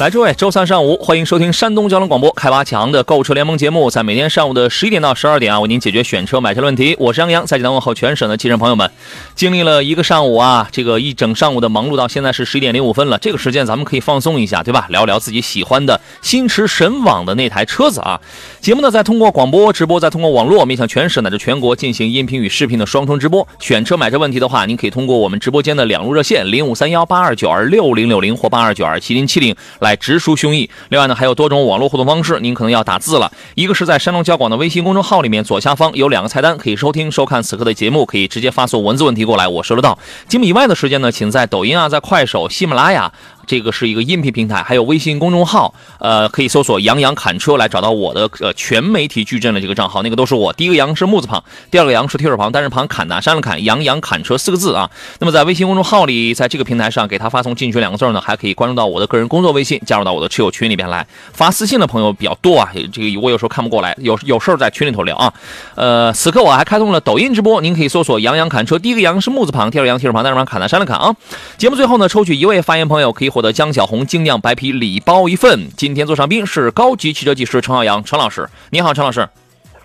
来，诸位，周三上午，欢迎收听山东交通广播开发强的购车联盟节目，在每天上午的十一点到十二点啊，为您解决选车买车问题。我是杨洋，在济南问候全省的汽车朋友们。经历了一个上午啊，这个一整上午的忙碌，到现在是十一点零五分了。这个时间咱们可以放松一下，对吧？聊聊自己喜欢的心驰神往的那台车子啊。节目呢，再通过广播直播，再通过网络，面向全省乃至全国进行音频与视频的双重直播。选车买车问题的话，您可以通过我们直播间的两路热线零五三幺八二九二六零六零或八二九二七零七零来直抒胸臆。另外呢，还有多种网络互动方式，您可能要打字了。一个是在山东交广的微信公众号里面左下方有两个菜单，可以收听收看此刻的节目，可以直接发送文字问题过来，我收得到。节目以外的时间呢，请在抖音啊，在快手、喜马拉雅。这个是一个音频平台，还有微信公众号，呃，可以搜索“杨洋侃车”来找到我的呃全媒体矩阵的这个账号，那个都是我。第一个“杨”是木字旁，第二个“杨”是提手旁，单人旁，砍南山的“砍”，杨洋砍车四个字啊。那么在微信公众号里，在这个平台上给他发送“进群”两个字呢，还可以关注到我的个人工作微信，加入到我的车友群里边来。发私信的朋友比较多啊，这个我有时候看不过来，有有事儿在群里头聊啊。呃，此刻我还开通了抖音直播，您可以搜索“杨洋侃车”，第一个“杨”是木字旁，第二个“杨”提手旁，单人旁，砍南山的“砍”啊。节目最后呢，抽取一位发言朋友，可以获得江小红。精酿白啤礼包一份。今天座上宾是高级汽车技师陈浩洋，陈老师，你好，陈老师。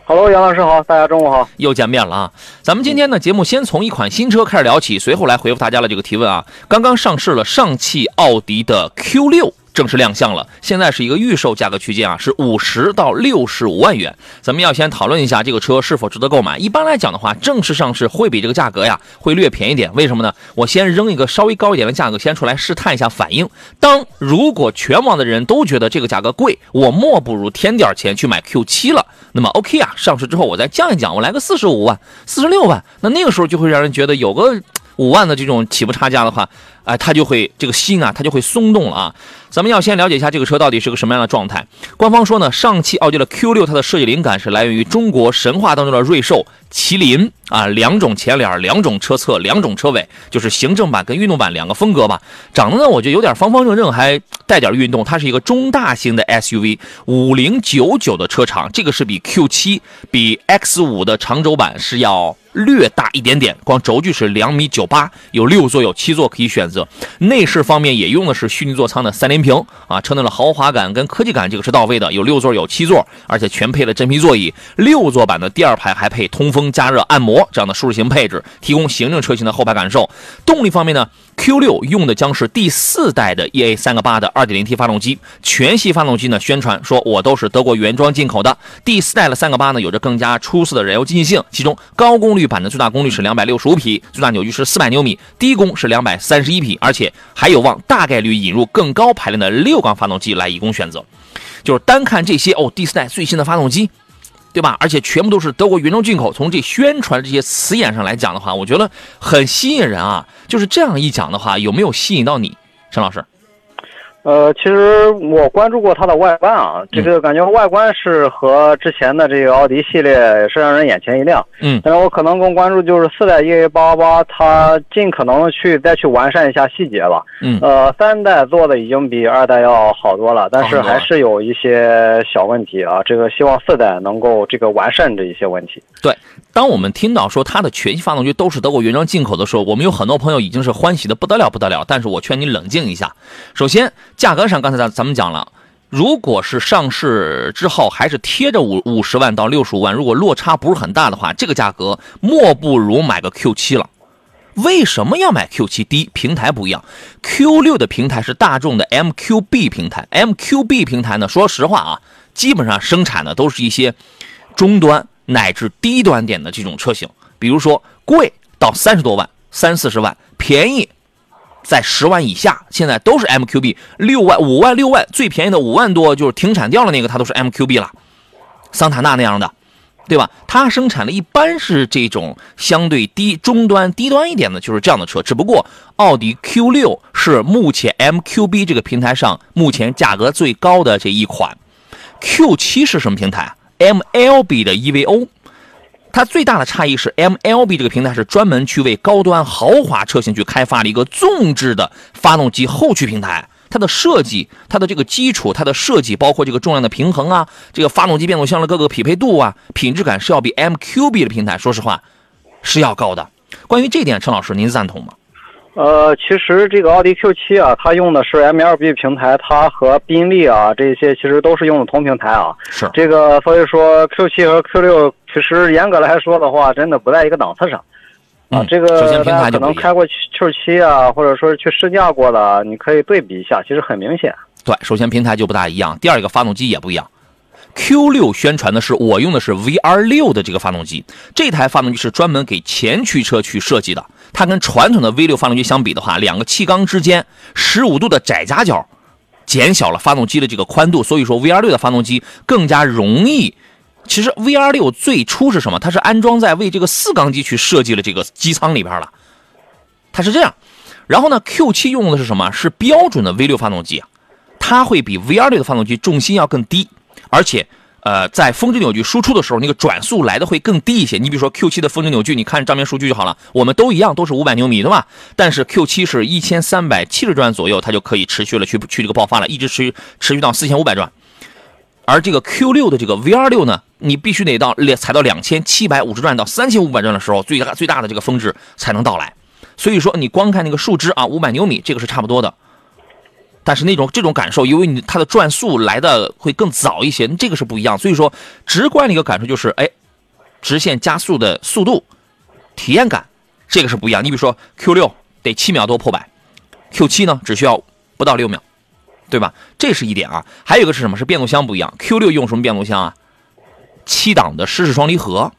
Hello，杨老师好，大家中午好，又见面了啊。咱们今天呢，节目先从一款新车开始聊起，随后来回复大家的这个提问啊。刚刚上市了上汽奥迪的 Q 六。正式亮相了，现在是一个预售价格区间啊，是五十到六十五万元。咱们要先讨论一下这个车是否值得购买。一般来讲的话，正式上市会比这个价格呀会略便宜点。为什么呢？我先扔一个稍微高一点的价格，先出来试探一下反应。当如果全网的人都觉得这个价格贵，我莫不如添点钱去买 Q7 了。那么 OK 啊，上市之后我再降一降，我来个四十五万、四十六万，那那个时候就会让人觉得有个五万的这种起步差价的话。哎，他就会这个心啊，他就会松动了啊。咱们要先了解一下这个车到底是个什么样的状态。官方说呢，上汽奥迪的 Q6 它的设计灵感是来源于中国神话当中的瑞兽、麒麟啊，两种前脸、两种车侧、两种车尾，就是行政版跟运动版两个风格吧。长得呢，我觉得有点方方正正，还带点运动。它是一个中大型的 SUV，五零九九的车长，这个是比 Q7、比 X5 的长轴版是要。略大一点点，光轴距是两米九八，有六座有七座可以选择。内饰方面也用的是虚拟座舱的三连屏啊，车内的豪华感跟科技感这个是到位的，有六座有七座，而且全配了真皮座椅。六座版的第二排还配通风、加热、按摩这样的舒适型配置，提供行政车型的后排感受。动力方面呢？Q 六用的将是第四代的 EA 三个八的二点零 T 发动机，全系发动机呢宣传说我都是德国原装进口的。第四代的三个八呢有着更加出色的燃油经济性，其中高功率版的最大功率是两百六十五匹，最大扭矩是四百牛米，低功是两百三十一匹，而且还有望大概率引入更高排量的六缸发动机来以供选择。就是单看这些哦，第四代最新的发动机。对吧？而且全部都是德国原装进口。从这宣传这些词眼上来讲的话，我觉得很吸引人啊。就是这样一讲的话，有没有吸引到你，陈老师？呃，其实我关注过它的外观啊，这个感觉外观是和之前的这个奥迪系列是让人眼前一亮。嗯，但是我可能更关注就是四代 EA 八八八，它尽可能去再去完善一下细节吧。嗯，呃，三代做的已经比二代要好多了，但是还是有一些小问题啊。这个希望四代能够这个完善这一些问题。对，当我们听到说它的全系发动机都是德国原装进口的时候，我们有很多朋友已经是欢喜的不得了不得了。但是我劝你冷静一下，首先。价格上，刚才咱咱们讲了，如果是上市之后还是贴着五五十万到六十五万，如果落差不是很大的话，这个价格莫不如买个 Q 七了。为什么要买 Q 七？第一，平台不一样，Q 六的平台是大众的 MQB 平台，MQB 平台呢，说实话啊，基本上生产的都是一些中端乃至低端点的这种车型，比如说贵到三十多万、三四十万，便宜。在十万以下，现在都是 MQB，六万、五万、六万，最便宜的五万多就是停产掉了那个，它都是 MQB 了。桑塔纳那样的，对吧？它生产的一般是这种相对低中端、低端一点的，就是这样的车。只不过奥迪 Q 六是目前 MQB 这个平台上目前价格最高的这一款。Q 七是什么平台？MLB 的 EVO。它最大的差异是，MLB 这个平台是专门去为高端豪华车型去开发了一个纵置的发动机后驱平台。它的设计，它的这个基础，它的设计，包括这个重量的平衡啊，这个发动机变速箱的各个匹配度啊，品质感是要比 MQB 的平台，说实话是要高的。关于这点，陈老师您赞同吗？呃，其实这个奥迪 Q7 啊，它用的是 MLB 平台，它和宾利啊这些其实都是用的同平台啊。是这个，所以说 Q7 和 Q6 其实严格来说的话，真的不在一个档次上。啊，这个大家可能开过 Q7 啊，或者说是去试驾过的，你可以对比一下，其实很明显。对，首先平台就不大一样，第二个发动机也不一样。Q6 宣传的是我用的是 VR6 的这个发动机，这台发动机是专门给前驱车去设计的。它跟传统的 V6 发动机相比的话，两个气缸之间十五度的窄夹角，减小了发动机的这个宽度，所以说 VR6 的发动机更加容易。其实 VR6 最初是什么？它是安装在为这个四缸机去设计了这个机舱里边了，它是这样。然后呢，Q7 用的是什么？是标准的 V6 发动机，它会比 VR6 的发动机重心要更低，而且呃，在峰值扭矩输出的时候，那个转速来的会更低一些。你比如说 Q7 的峰值扭矩，你看账面数据就好了，我们都一样，都是五百牛米，对吧？但是 Q7 是一千三百七十转左右，它就可以持续了去去这个爆发了，一直持续持续到四千五百转。而这个 Q6 的这个 VR6 呢，你必须得到踩到两千七百五十转到三千五百转的时候，最大最大的这个峰值才能到来。所以说，你光看那个数值啊，五百牛米这个是差不多的。但是那种这种感受，因为你它的转速来的会更早一些，这个是不一样。所以说，直观的一个感受就是，哎，直线加速的速度体验感，这个是不一样。你比如说 Q6 得七秒多破百，Q7 呢只需要不到六秒。对吧？这是一点啊，还有一个是什么？是变速箱不一样。Q6 用什么变速箱啊？七档的湿式双离合。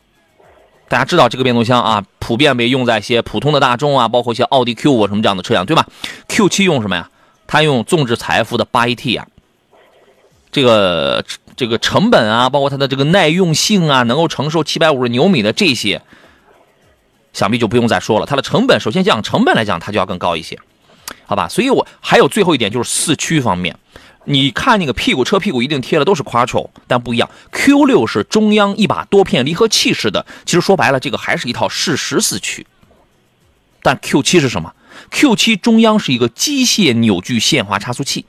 大家知道这个变速箱啊，普遍被用在一些普通的大众啊，包括一些奥迪 Q5 什么这样的车辆，对吧？Q7 用什么呀？它用纵置财富的 8AT 啊。这个这个成本啊，包括它的这个耐用性啊，能够承受七百五十牛米的这些，想必就不用再说了。它的成本，首先讲成本来讲，它就要更高一些。好吧，所以我还有最后一点就是四驱方面，你看那个屁股车屁股一定贴的都是 Quattro，但不一样，Q6 是中央一把多片离合器式的，其实说白了，这个还是一套适时四驱。但 Q7 是什么？Q7 中央是一个机械扭矩限滑差速器，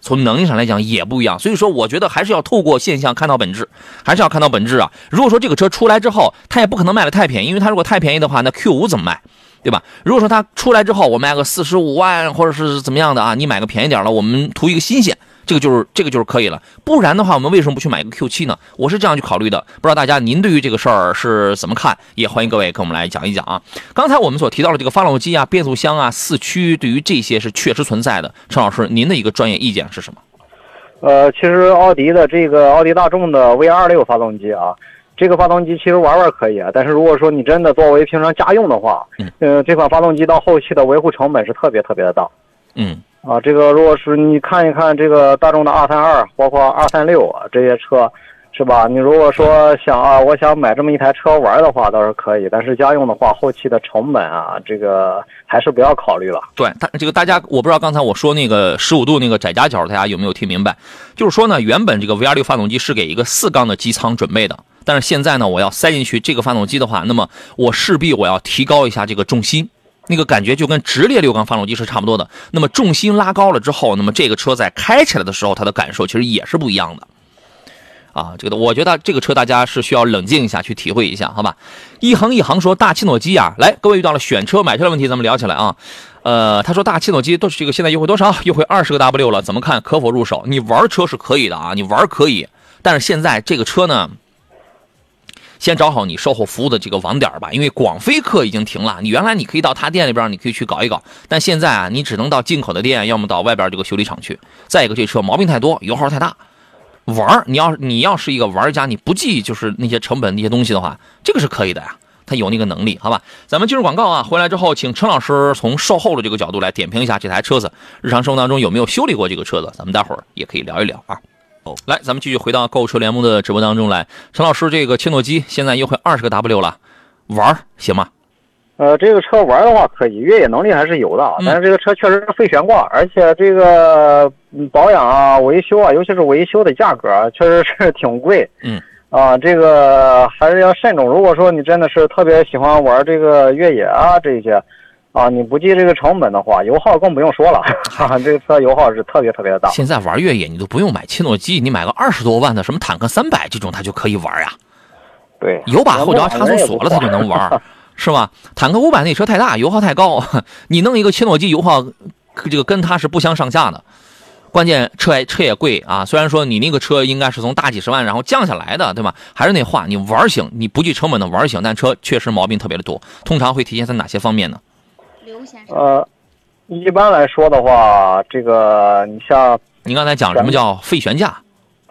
从能力上来讲也不一样。所以说，我觉得还是要透过现象看到本质，还是要看到本质啊。如果说这个车出来之后，它也不可能卖的太便宜，因为它如果太便宜的话，那 Q 五怎么卖？对吧？如果说它出来之后，我卖个四十五万，或者是怎么样的啊？你买个便宜点了，我们图一个新鲜，这个就是这个就是可以了。不然的话，我们为什么不去买个 Q7 呢？我是这样去考虑的。不知道大家您对于这个事儿是怎么看？也欢迎各位跟我们来讲一讲啊。刚才我们所提到的这个发动机啊、变速箱啊、四驱，对于这些是确实存在的。陈老师，您的一个专业意见是什么？呃，其实奥迪的这个奥迪大众的 V26 发动机啊。这个发动机其实玩玩可以啊，但是如果说你真的作为平常家用的话，嗯，这款发动机到后期的维护成本是特别特别的大。嗯，啊，这个如果是你看一看这个大众的二三二，包括二三六啊这些车，是吧？你如果说想啊，我想买这么一台车玩的话，倒是可以，但是家用的话，后期的成本啊，这个还是不要考虑了。对，它这个大家我不知道刚才我说那个十五度那个窄夹角，大家有没有听明白？就是说呢，原本这个 V R 六发动机是给一个四缸的机舱准备的。但是现在呢，我要塞进去这个发动机的话，那么我势必我要提高一下这个重心，那个感觉就跟直列六缸发动机是差不多的。那么重心拉高了之后，那么这个车在开起来的时候，它的感受其实也是不一样的。啊，这个我觉得这个车大家是需要冷静一下去体会一下，好吧？一横一横说大切诺基啊，来，各位遇到了选车买车的问题，咱们聊起来啊。呃，他说大切诺基都是这个现在优惠多少？优惠二十个 W 了，怎么看？可否入手？你玩车是可以的啊，你玩可以，但是现在这个车呢？先找好你售后服务的这个网点吧，因为广飞客已经停了。你原来你可以到他店里边，你可以去搞一搞，但现在啊，你只能到进口的店，要么到外边这个修理厂去。再一个，这车毛病太多，油耗太大，玩你要你要是一个玩家，你不计就是那些成本那些东西的话，这个是可以的呀，他有那个能力，好吧？咱们进入广告啊，回来之后，请陈老师从售后的这个角度来点评一下这台车子，日常生活当中有没有修理过这个车子？咱们待会儿也可以聊一聊啊。哦来，咱们继续回到购车联盟的直播当中来。陈老师，这个切诺基现在优惠二十个 W 了，玩儿行吗？呃，这个车玩的话可以，越野能力还是有的，嗯但是这个车确实是费悬挂，而且这个嗯保养啊、维修啊，尤其是维修的价格啊，确实是 挺贵。嗯。啊，这个还是要慎重。如果说你真的是特别喜欢玩这个越野啊这些，啊，你不计这个成本的话，油耗更不用说了，哈哈，这个车油耗是特别特别的大。现在玩越野你都不用买切诺基，你买个二十多万的什么坦克三百这种，它就可以玩呀。对，有把后脚差速锁了，它就能玩，是吧？坦克五百那车太大，油耗太高，你弄一个切诺基油耗，这个跟它是不相上下的。关键车车也贵啊，虽然说你那个车应该是从大几十万然后降下来的，对吧？还是那话，你玩行，你不计成本的玩行，但车确实毛病特别的多。通常会体现在哪些方面呢？刘先生，呃，一般来说的话，这个你像你刚才讲什么叫废悬架？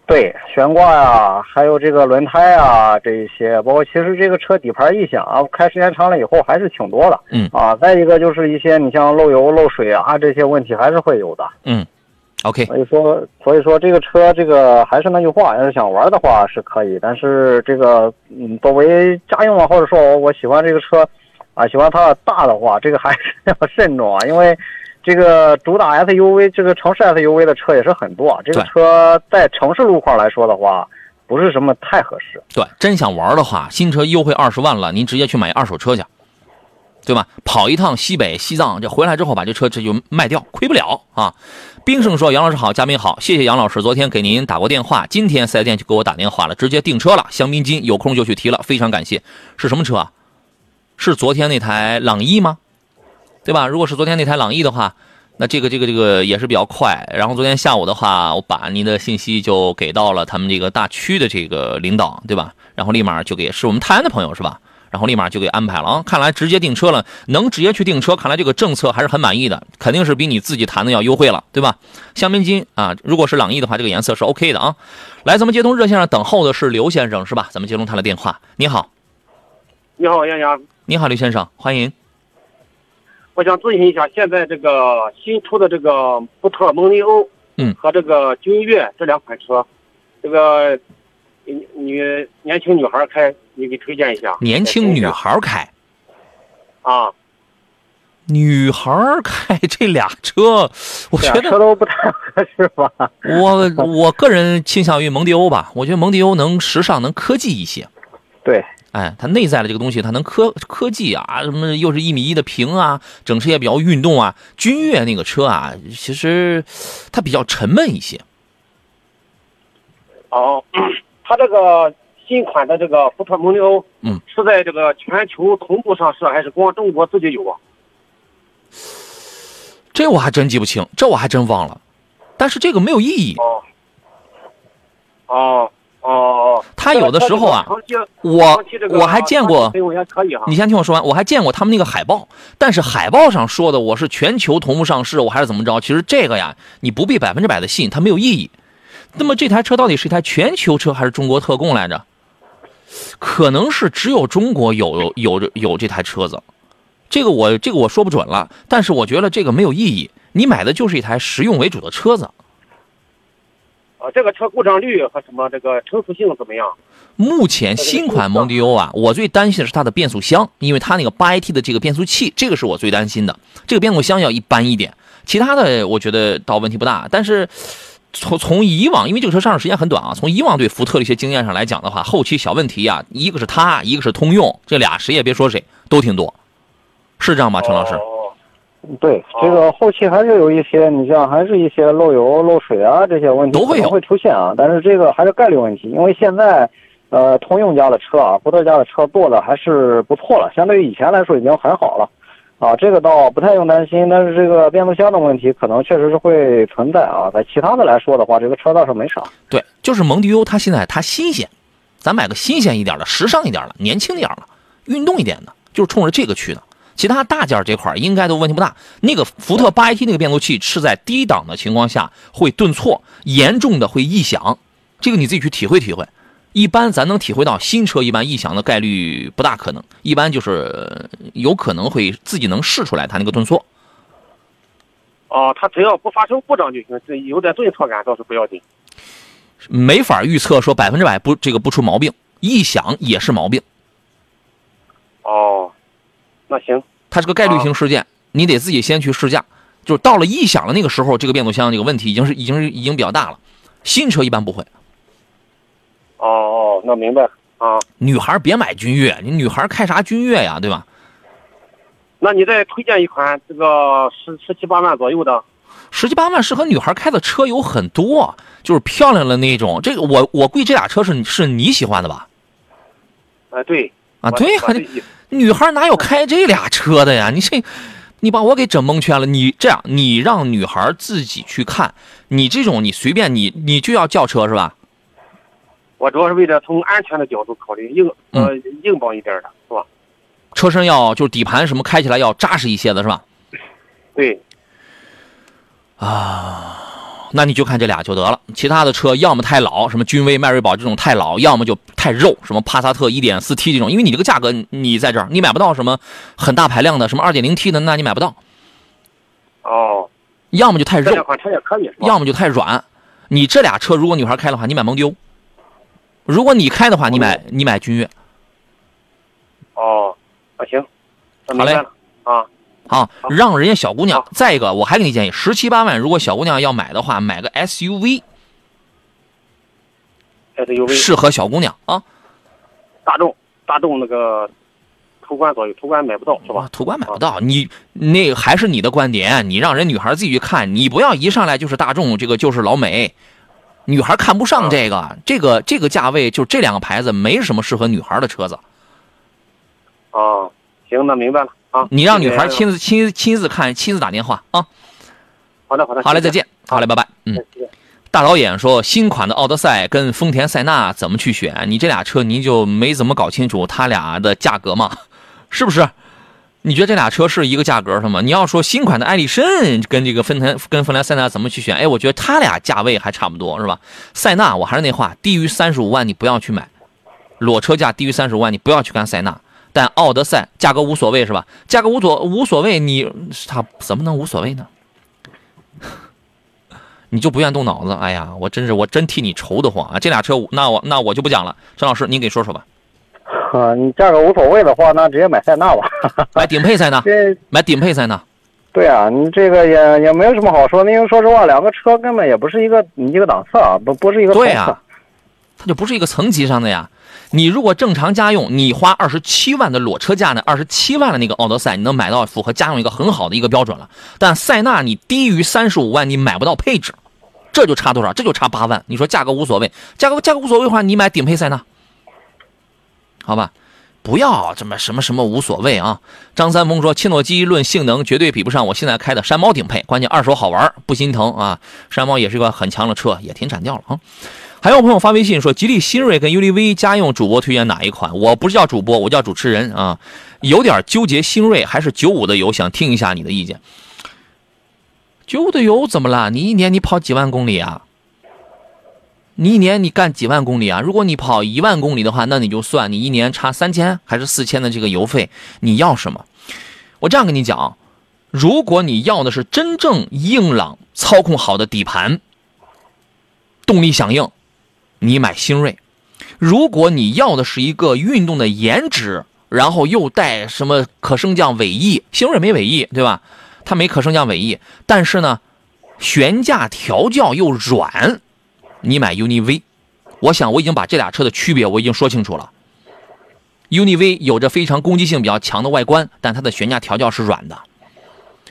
对悬挂呀，还有这个轮胎啊，这一些，包括其实这个车底盘异响啊，开时间长了以后还是挺多的。嗯啊，再一个就是一些你像漏油、漏水啊这些问题还是会有的。嗯，OK，所以说，所以说这个车这个还是那句话，要是想玩的话是可以，但是这个嗯，作为家用啊，或者说我我喜欢这个车啊，喜欢它大的话，这个还是要慎重啊，因为。这个主打 SUV，这个城市 SUV 的车也是很多，这个车在城市路况来说的话，不是什么太合适。对，真想玩的话，新车优惠二十万了，您直接去买二手车去，对吧？跑一趟西北、西藏，这回来之后把这车这就卖掉，亏不了啊。冰盛说：“杨老师好，嘉宾好，谢谢杨老师，昨天给您打过电话，今天四 S 店就给我打电话了，直接订车了，香槟金有空就去提了，非常感谢。是什么车啊？是昨天那台朗逸吗？对吧？如果是昨天那台朗逸的话，那这个这个这个也是比较快。然后昨天下午的话，我把您的信息就给到了他们这个大区的这个领导，对吧？然后立马就给是我们泰安的朋友是吧？然后立马就给安排了啊！看来直接订车了，能直接去订车，看来这个政策还是很满意的，肯定是比你自己谈的要优惠了，对吧？香槟金啊，如果是朗逸的话，这个颜色是 OK 的啊。来，咱们接通热线上等候的是刘先生是吧？咱们接通他的电话。你好，你好，杨洋，你好，刘先生，欢迎。我想咨询一下，现在这个新出的这个福特蒙迪欧，嗯和这个君越这两款车，这个女女年轻女孩开，你给推荐一下。年轻女孩开，啊，女孩开这俩车，我觉得车都不太合适吧？我我个人倾向于蒙迪欧吧，我觉得蒙迪欧能时尚，能科技一些。对，哎，它内在的这个东西，它能科科技啊，什么又是一米一的屏啊，整车也比较运动啊。君越那个车啊，其实它比较沉闷一些。哦，它这个新款的这个福特蒙迪欧，嗯，是在这个全球同步上市，还是光中国自己有啊？这我还真记不清，这我还真忘了。但是这个没有意义，哦，哦哦，他有的时候啊，我我还见过。你先听我说完，我还见过他们那个海报，但是海报上说的我是全球同步上市，我还是怎么着？其实这个呀，你不必百分之百的信，它没有意义。那么这台车到底是一台全球车还是中国特供来着？可能是只有中国有有有有这台车子，这个我这个我说不准了。但是我觉得这个没有意义，你买的就是一台实用为主的车子。啊，这个车故障率和什么这个成熟性怎么样？目前新款蒙迪欧啊，我最担心的是它的变速箱，因为它那个八 AT 的这个变速器，这个是我最担心的。这个变速箱要一般一点，其他的我觉得倒问题不大。但是从从以往，因为这个车上市时间很短啊，从以往对福特的一些经验上来讲的话，后期小问题啊，一个是它，一个是通用，这俩谁也别说谁，都挺多，是这样吧，陈老师？哦对，这个后期还是有一些，你像还是一些漏油、漏水啊这些问题都会会出现啊，但是这个还是概率问题，因为现在，呃，通用家的车啊，福特家的车做的还是不错了，相对于以前来说已经很好了，啊，这个倒不太用担心，但是这个变速箱的问题可能确实是会存在啊，在其他的来说的话，这个车倒是没啥。对，就是蒙迪欧，它现在它新鲜，咱买个新鲜一点的、时尚一点的、年轻一点的、运动一点的，就是冲着这个去的。其他大件这块应该都问题不大。那个福特八 AT 那个变速器是在低档的情况下会顿挫，严重的会异响，这个你自己去体会体会。一般咱能体会到新车一般异响的概率不大可能，一般就是有可能会自己能试出来它那个顿挫。哦，它只要不发生故障就行，这有点顿挫感倒是不要紧。没法预测说百分之百不这个不出毛病，异响也是毛病，哦，那行，它是个概率型事件，你得自己先去试驾。就是到了异响的那个时候，这个变速箱这个问题已经是已经是已经比较大了。新车一般不会。哦哦，那明白了啊。女孩别买君越，你女孩开啥君越呀，对吧？那你再推荐一款这个十十七八万左右的，十七八万适合女孩开的车有很多，就是漂亮的那种。这个我我估计这俩车是是你喜欢的吧？哎，对。啊，对呀，女孩哪有开这俩车的呀？你这，你把我给整蒙圈了。你这样，你让女孩自己去看，你这种你随便你你就要轿车是吧？我主要是为了从安全的角度考虑，硬呃硬邦一点的是吧？车身要就是底盘什么开起来要扎实一些的是吧？对。啊。那你就看这俩就得了，其他的车要么太老，什么君威、迈锐宝这种太老，要么就太肉，什么帕萨特 1.4T 这种，因为你这个价格，你在这儿你买不到什么很大排量的，什么 2.0T 的，那你买不到。哦。要么就太肉。这款车也可以。要么就太软。你这俩车，如果女孩开的话，你买蒙迪欧；如果你开的话，你买你买君越。哦，那行。好嘞。啊。啊，让人家小姑娘。再一个，我还给你建议，十七八万，如果小姑娘要买的话，买个 SUV。SUV 适合小姑娘啊。大众，大众那个途观左右，途观买不到是吧？途观买不到，你那还是你的观点，你让人女孩自己去看，你不要一上来就是大众，这个就是老美，女孩看不上这个，这个这个价位就这两个牌子没什么适合女孩的车子。哦，行，那明白了。啊，你让女孩亲自亲亲自看，亲自打电话啊。好的，好的，好嘞，再见，好嘞，拜拜。嗯，大导演说，新款的奥德赛跟丰田塞纳怎么去选？你这俩车您就没怎么搞清楚它俩的价格吗？是不是？你觉得这俩车是一个价格是吗？你要说新款的艾力绅跟这个丰田跟丰田塞纳怎么去选？哎，我觉得它俩价位还差不多，是吧？塞纳，我还是那话，低于三十五万你不要去买，裸车价低于三十五万你不要去干塞纳。但奥德赛价格无所谓是吧？价格无所无所谓，你他怎么能无所谓呢？你就不愿动脑子？哎呀，我真是我真替你愁得慌啊！这俩车，那我那我就不讲了。陈老师，您给说说吧。啊，你价格无所谓的话，那直接买塞纳吧。买顶配塞纳。买顶配塞纳。对啊，你这个也也没有什么好说的，因为说实话，两个车根本也不是一个一个档次啊，不不是一个对啊，它就不是一个层级上的呀。你如果正常家用，你花二十七万的裸车价呢？二十七万的那个奥德赛，你能买到符合家用一个很好的一个标准了。但塞纳你低于三十五万，你买不到配置，这就差多少？这就差八万。你说价格无所谓，价格价格无所谓的话，你买顶配塞纳，好吧？不要这么什么什么无所谓啊！张三丰说，切诺基论性能绝对比不上我现在开的山猫顶配，关键二手好玩不心疼啊！山猫也是一个很强的车，也停产掉了啊。还有朋友发微信说，吉利新锐跟 UDV 家用主播推荐哪一款？我不是叫主播，我叫主持人啊，有点纠结新锐还是九五的油，想听一下你的意见。九五的油怎么了？你一年你跑几万公里啊？你一年你干几万公里啊？如果你跑一万公里的话，那你就算你一年差三千还是四千的这个油费，你要什么？我这样跟你讲，如果你要的是真正硬朗、操控好的底盘，动力响应。你买星锐，如果你要的是一个运动的颜值，然后又带什么可升降尾翼，星锐没尾翼，对吧？它没可升降尾翼，但是呢，悬架调教又软，你买 UNI V。我想我已经把这俩车的区别我已经说清楚了。UNI V 有着非常攻击性比较强的外观，但它的悬架调教是软的。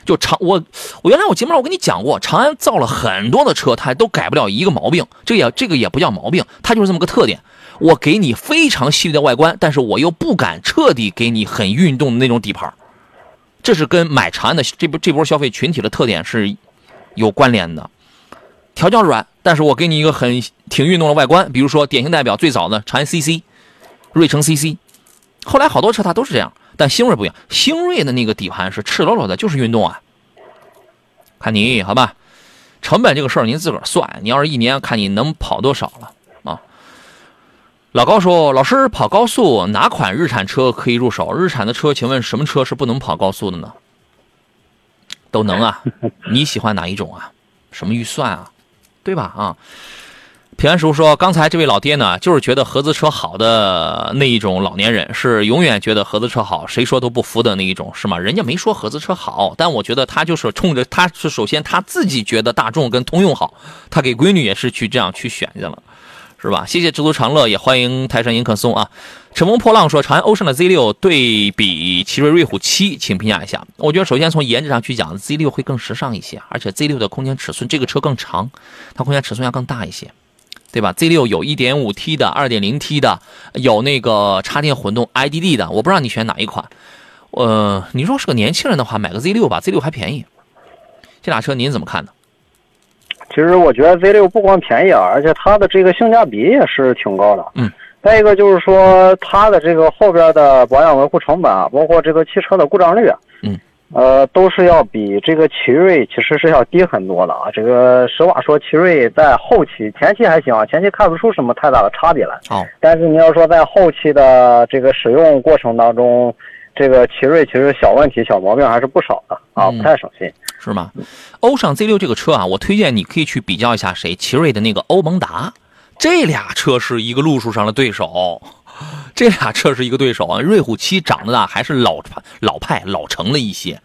就长我我原来我节目上我跟你讲过，长安造了很多的车，它都改不了一个毛病，这也这个也不叫毛病，它就是这么个特点。我给你非常细腻的外观，但是我又不敢彻底给你很运动的那种底盘，这是跟买长安的这波这波消费群体的特点是有关联的。调教软，但是我给你一个很挺运动的外观，比如说典型代表最早的长安 CC、瑞城 CC，后来好多车它都是这样。但星瑞不一样，星瑞的那个底盘是赤裸裸的，就是运动啊。看你好吧，成本这个事儿您自个儿算。你要是一年看你能跑多少了啊？老高说：“老师跑高速哪款日产车可以入手？日产的车，请问什么车是不能跑高速的呢？”都能啊，你喜欢哪一种啊？什么预算啊？对吧？啊？平安叔说：“刚才这位老爹呢，就是觉得合资车好的那一种老年人，是永远觉得合资车好，谁说都不服的那一种，是吗？人家没说合资车好，但我觉得他就是冲着他是首先他自己觉得大众跟通用好，他给闺女也是去这样去选去了，是吧？谢谢知足常乐，也欢迎泰山迎客松啊。乘风破浪说：长安欧尚的 Z 六对比奇瑞瑞虎七，请评价一下。我觉得首先从颜值上去讲，Z 六会更时尚一些，而且 Z 六的空间尺寸，这个车更长，它空间尺寸要更大一些。”对吧？Z 六有 1.5T 的、2.0T 的，有那个插电混动 IDD 的，我不知道你选哪一款。呃，你说是个年轻人的话，买个 Z 六吧，Z 六还便宜。这俩车您怎么看呢？其实我觉得 Z 六不光便宜啊，而且它的这个性价比也是挺高的。嗯。再一个就是说，它的这个后边的保养维护成本啊，包括这个汽车的故障率。嗯。呃，都是要比这个奇瑞其实是要低很多的啊。这个实话说，奇瑞在后期、前期还行啊，前期看不出什么太大的差别来。哦。但是你要说在后期的这个使用过程当中，这个奇瑞其实小问题、小毛病还是不少的啊，不太省心。是吗？欧尚 Z 六这个车啊，我推荐你可以去比较一下谁，奇瑞的那个欧蒙达，这俩车是一个路数上的对手。这俩车是一个对手啊，瑞虎七长得呢还是老老派老成了一些，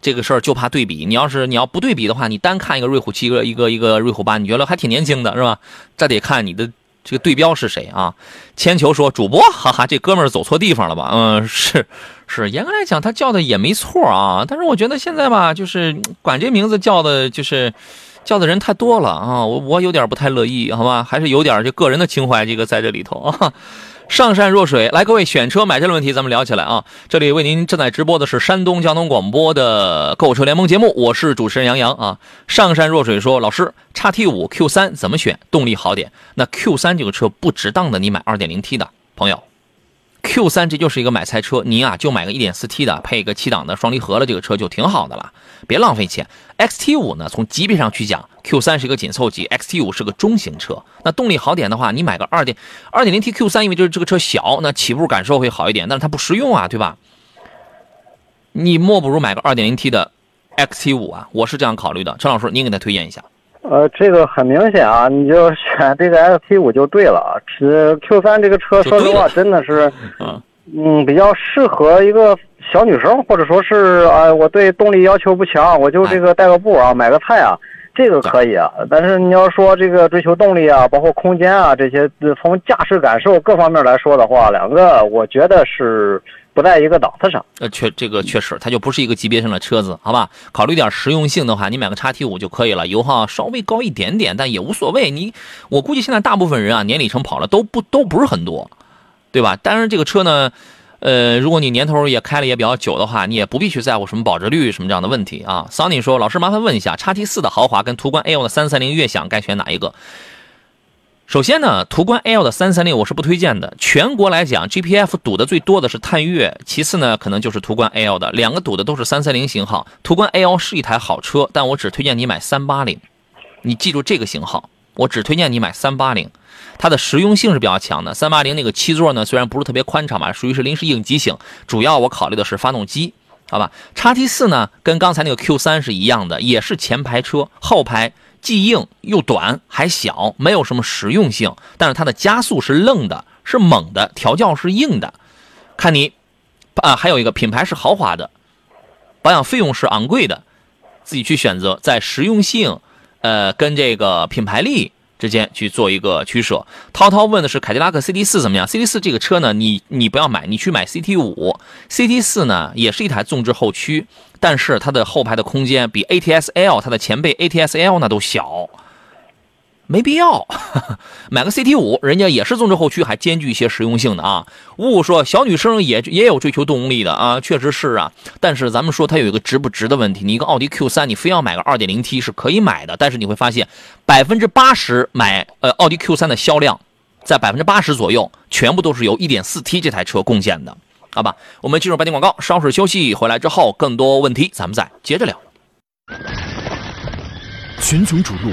这个事儿就怕对比。你要是你要不对比的话，你单看一个瑞虎七，一个一个一个瑞虎八，你觉得还挺年轻的是吧？这得看你的这个对标是谁啊？铅球说主播，哈哈，这哥们儿走错地方了吧？嗯，是是，严格来讲他叫的也没错啊，但是我觉得现在吧，就是管这名字叫的，就是叫的人太多了啊，我我有点不太乐意，好吧？还是有点这个人的情怀这个在这里头啊。上善若水，来，各位选车买车的问题，咱们聊起来啊！这里为您正在直播的是山东交通广播的购车联盟节目，我是主持人杨洋啊。上善若水说：“老师，叉 T 五 Q 三怎么选？动力好点？那 Q 三这个车不值当的，你买二点零 T 的朋友。” Q 三这就是一个买菜车，您啊就买个 1.4T 的，配一个七档的双离合的这个车就挺好的了，别浪费钱。XT 五呢，从级别上去讲，Q 三是一个紧凑级，XT 五是个中型车。那动力好点的话，你买个二点二点零 T Q 三，因为就是这个车小，那起步感受会好一点，但是它不实用啊，对吧？你莫不如买个二点零 T 的 XT 五啊，我是这样考虑的。陈老师，您给他推荐一下。呃，这个很明显啊，你就选 这个 ST 五就对了。其实 Q 三这个车，说实话，真的是，嗯，比较适合一个小女生，或者说是啊，我对动力要求不强，我就这个带个步啊，买个菜啊，这个可以啊。但是你要说这个追求动力啊，包括空间啊这些，从驾驶感受各方面来说的话，两个我觉得是。不在一个档次上，呃，确这个确实，它就不是一个级别上的车子，好吧？考虑点实用性的话，你买个叉 T 五就可以了，油耗稍微高一点点，但也无所谓。你，我估计现在大部分人啊，年里程跑了都不都不是很多，对吧？当然这个车呢，呃，如果你年头也开了也比较久的话，你也不必去在乎什么保值率什么这样的问题啊。桑尼说，老师麻烦问一下，叉 T 四的豪华跟途观 L 的三三零悦享该选哪一个？首先呢，途观 L 的三三零我是不推荐的。全国来讲，GPF 堵的最多的是探岳，其次呢，可能就是途观 L 的，两个堵的都是三三零型号。途观 L 是一台好车，但我只推荐你买三八零。你记住这个型号，我只推荐你买三八零，它的实用性是比较强的。三八零那个七座呢，虽然不是特别宽敞吧，属于是临时应急型，主要我考虑的是发动机，好吧？叉 T 四呢，跟刚才那个 Q 三是一样的，也是前排车，后排。既硬又短，还小，没有什么实用性。但是它的加速是愣的，是猛的，调教是硬的。看你，啊，还有一个品牌是豪华的，保养费用是昂贵的，自己去选择，在实用性，呃，跟这个品牌力。之间去做一个取舍。涛涛问的是凯迪拉克 CT 四怎么样？CT 四这个车呢，你你不要买，你去买 CT 五。CT 四呢，也是一台纵置后驱，但是它的后排的空间比 ATS L 它的前辈 ATS L 那都小。没必要，买个 CT 五，人家也是纵置后驱，还兼具一些实用性的啊。呜呜说小女生也也有追求动力的啊，确实是啊。但是咱们说它有一个值不值的问题，你一个奥迪 Q 三，你非要买个 2.0T 是可以买的，但是你会发现百分之八十买呃奥迪 Q 三的销量，在百分之八十左右，全部都是由 1.4T 这台车贡献的，好吧？我们进入半点广告，稍事休息，回来之后更多问题咱们再接着聊。群雄逐鹿。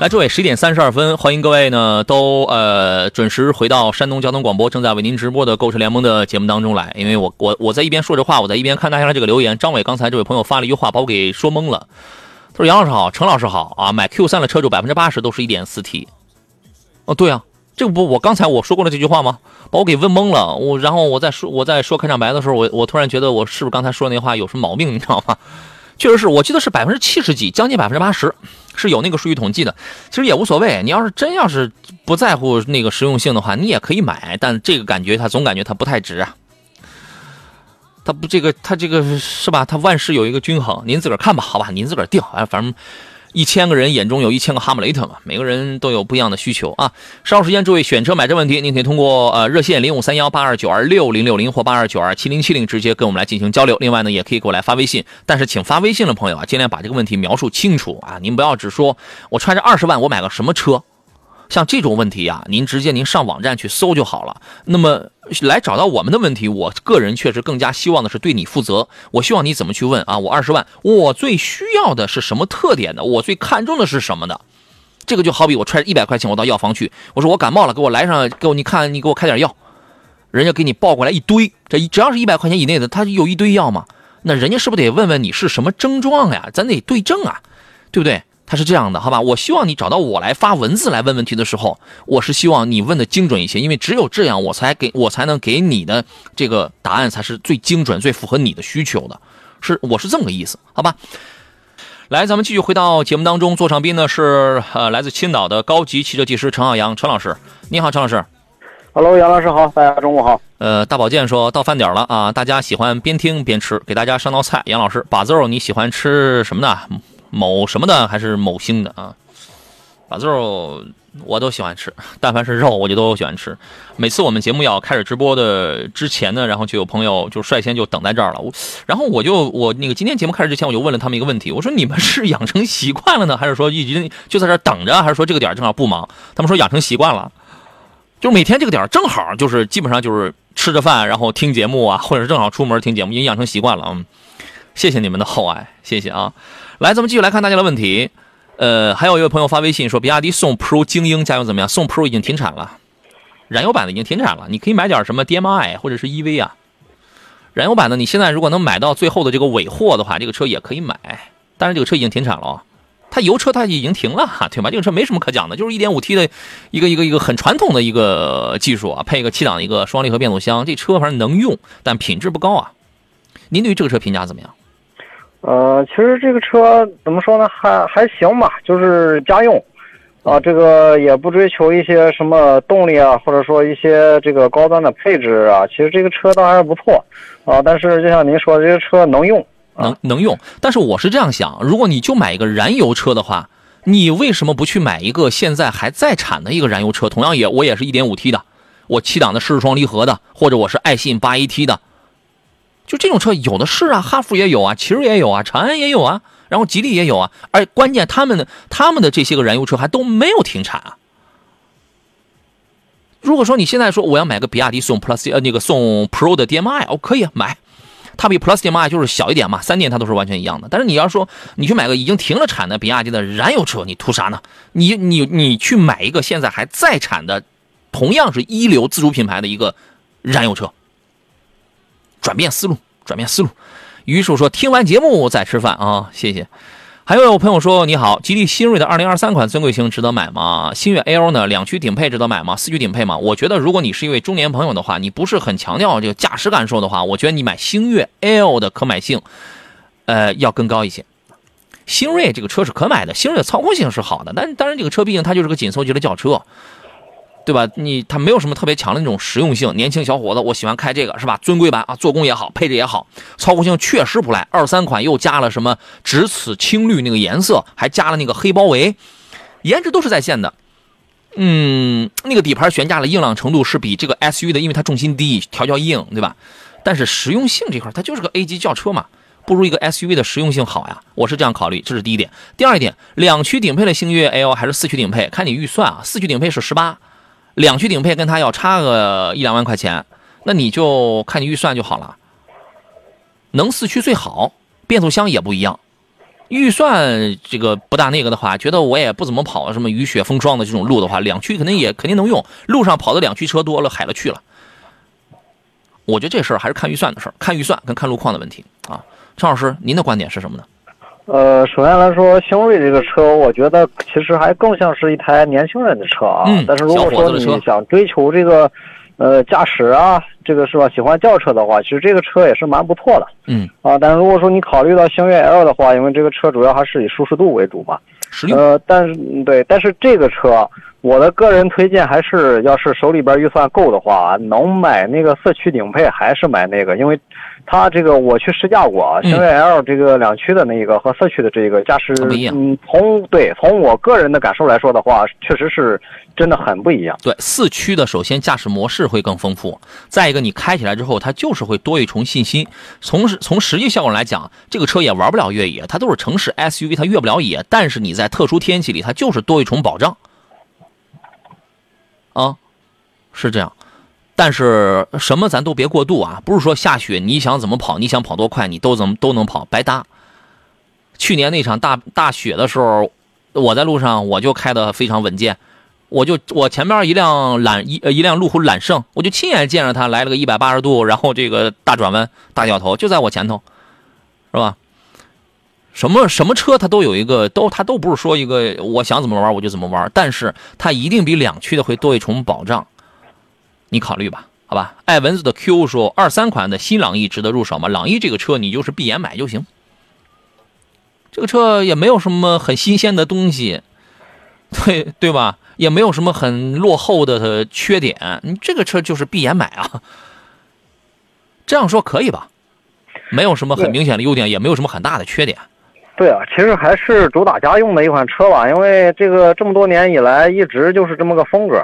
来，诸位，十一点三十二分，欢迎各位呢都呃准时回到山东交通广播正在为您直播的购车联盟的节目当中来。因为我我我在一边说着话，我在一边看大家的这个留言。张伟刚才这位朋友发了一句话，把我给说懵了。他说：“杨老师好，陈老师好啊，买 Q 三的车主百分之八十都是一点四 T。”哦，对啊，这个不我刚才我说过了这句话吗？把我给问懵了。我然后我在说我在说开场白的时候，我我突然觉得我是不是刚才说那话有什么毛病？你知道吗？确实是我记得是百分之七十几，将近百分之八十是有那个数据统计的。其实也无所谓，你要是真要是不在乎那个实用性的话，你也可以买。但这个感觉，它总感觉它不太值啊。它不这个它这个是吧？它万事有一个均衡，您自个儿看吧，好吧，您自个儿定。哎，反正。一千个人眼中有一千个哈姆雷特嘛，每个人都有不一样的需求啊。稍后时间，诸位选车买车问题，您可以通过呃热线零五三幺八二九二六零六零或八二九二七零七零直接跟我们来进行交流。另外呢，也可以给我来发微信，但是请发微信的朋友啊，尽量把这个问题描述清楚啊，您不要只说我揣着二十万我买个什么车。像这种问题呀，您直接您上网站去搜就好了。那么来找到我们的问题，我个人确实更加希望的是对你负责。我希望你怎么去问啊？我二十万，我最需要的是什么特点的？我最看重的是什么的？这个就好比我揣着一百块钱，我到药房去，我说我感冒了，给我来上，给我你看，你给我开点药。人家给你报过来一堆，这只要是一百块钱以内的，他有一堆药嘛。那人家是不是得问问你是什么症状呀？咱得对症啊，对不对？他是这样的，好吧？我希望你找到我来发文字来问问题的时候，我是希望你问的精准一些，因为只有这样，我才给我才能给你的这个答案才是最精准、最符合你的需求的。是，我是这么个意思，好吧？来，咱们继续回到节目当中，座上宾呢是呃来自青岛的高级汽车技师陈浩洋，陈老师，你好，陈老师。Hello，杨老师好，大家中午好。呃，大保健说到饭点了啊，大家喜欢边听边吃，给大家上道菜。杨老师，把子肉你喜欢吃什么呢？某什么的还是某星的啊？把肉我都喜欢吃，但凡是肉我就都喜欢吃。每次我们节目要开始直播的之前呢，然后就有朋友就率先就等在这儿了。我然后我就我那个今天节目开始之前我就问了他们一个问题，我说你们是养成习惯了呢，还是说一直就在这等着，还是说这个点正好不忙？他们说养成习惯了，就是每天这个点正好就是基本上就是吃着饭然后听节目啊，或者是正好出门听节目，已经养成习惯了。嗯，谢谢你们的厚爱，谢谢啊。来，咱们继续来看大家的问题。呃，还有一位朋友发微信说，比亚迪宋 Pro 精英加油怎么样？宋 Pro 已经停产了，燃油版的已经停产了。你可以买点什么 DMI 或者是 EV 啊。燃油版的，你现在如果能买到最后的这个尾货的话，这个车也可以买。但是这个车已经停产了，它油车它已经停了哈，对吧？这个车没什么可讲的，就是 1.5T 的一个一个一个很传统的一个技术啊，配一个七档的一个双离合变速箱，这车反正能用，但品质不高啊。您对于这个车评价怎么样？呃，其实这个车怎么说呢，还还行吧，就是家用，啊，这个也不追求一些什么动力啊，或者说一些这个高端的配置啊。其实这个车倒还是不错，啊，但是就像您说的，这个车能用，能能用。但是我是这样想，如果你就买一个燃油车的话，你为什么不去买一个现在还在产的一个燃油车？同样也我也是一点五 T 的，我七档的湿式双离合的，或者我是爱信八 AT 的。就这种车有的是啊，哈弗也有啊，奇瑞也有啊，长安也有啊，然后吉利也有啊，而关键他们的他们的这些个燃油车还都没有停产啊。如果说你现在说我要买个比亚迪宋 Plus 呃那个宋 Pro 的 DMI，哦可以买，它比 Plus DMI 就是小一点嘛，三电它都是完全一样的。但是你要说你去买个已经停了产的比亚迪的燃油车，你图啥呢？你你你去买一个现在还在产的，同样是一流自主品牌的一个燃油车。转变思路，转变思路。于叔说：“听完节目再吃饭啊，谢谢。”还有朋友说：“你好，吉利新锐的2023款尊贵型值得买吗？星越 L 呢？两驱顶配值得买吗？四驱顶配吗？”我觉得，如果你是一位中年朋友的话，你不是很强调这个驾驶感受的话，我觉得你买星越 L 的可买性，呃，要更高一些。星锐这个车是可买的，星锐的操控性是好的，但当然这个车毕竟它就是个紧凑级的轿车。对吧？你它没有什么特别强的那种实用性。年轻小伙子，我喜欢开这个，是吧？尊贵版啊，做工也好，配置也好，操控性确实不赖。二三款又加了什么直此青绿那个颜色，还加了那个黑包围，颜值都是在线的。嗯，那个底盘悬架的硬朗程度是比这个 SUV 的，因为它重心低，调教硬，对吧？但是实用性这块，它就是个 A 级轿车嘛，不如一个 SUV 的实用性好呀。我是这样考虑，这是第一点。第二点，两驱顶配的星越 L 还是四驱顶配，看你预算啊。四驱顶配是十八。两驱顶配跟它要差个一两万块钱，那你就看你预算就好了。能四驱最好，变速箱也不一样。预算这个不大那个的话，觉得我也不怎么跑什么雨雪风霜的这种路的话，两驱肯定也肯定能用。路上跑的两驱车多了海了去了。我觉得这事儿还是看预算的事儿，看预算跟看路况的问题啊。张老师，您的观点是什么呢？呃，首先来说，星瑞这个车，我觉得其实还更像是一台年轻人的车啊。嗯但是如果说你想追求这个，呃，驾驶啊，这个是吧？喜欢轿车的话，其实这个车也是蛮不错的嗯，啊。但是如果说你考虑到星越 L 的话，因为这个车主要还是以舒适度为主嘛。呃，但是嗯对，但是这个车，我的个人推荐还是，要是手里边预算够的话，能买那个四驱顶配还是买那个，因为它这个我去试驾过啊，嗯星越 L 这个两驱的那个和四驱的这个驾驶，不一样嗯，从对从我个人的感受来说的话，确实是真的很不一样。对，四驱的首先驾驶模式会更丰富，再一个你开起来之后，它就是会多一重信心。从从实际效果来讲，这个车也玩不了越野，它都是城市 SUV，它越不了野。但是你在特殊天气里，它就是多一重保障。啊，是这样。但是什么咱都别过度啊，不是说下雪你想怎么跑，你想跑多快你都怎么都能跑，白搭。去年那场大大雪的时候，我在路上我就开的非常稳健，我就我前面一辆揽一一辆路虎揽胜，我就亲眼见着它来了个一百八十度，然后这个大转弯大掉头就在我前头，是吧？什么什么车它都有一个都它都不是说一个我想怎么玩我就怎么玩，但是它一定比两驱的会多一重保障，你考虑吧，好吧？爱蚊子的 Q 说二三款的新朗逸值得入手吗？朗逸这个车你就是闭眼买就行，这个车也没有什么很新鲜的东西，对对吧？也没有什么很落后的缺点，你这个车就是闭眼买啊。这样说可以吧？没有什么很明显的优点，也没有什么很大的缺点。对啊，其实还是主打家用的一款车吧，因为这个这么多年以来一直就是这么个风格，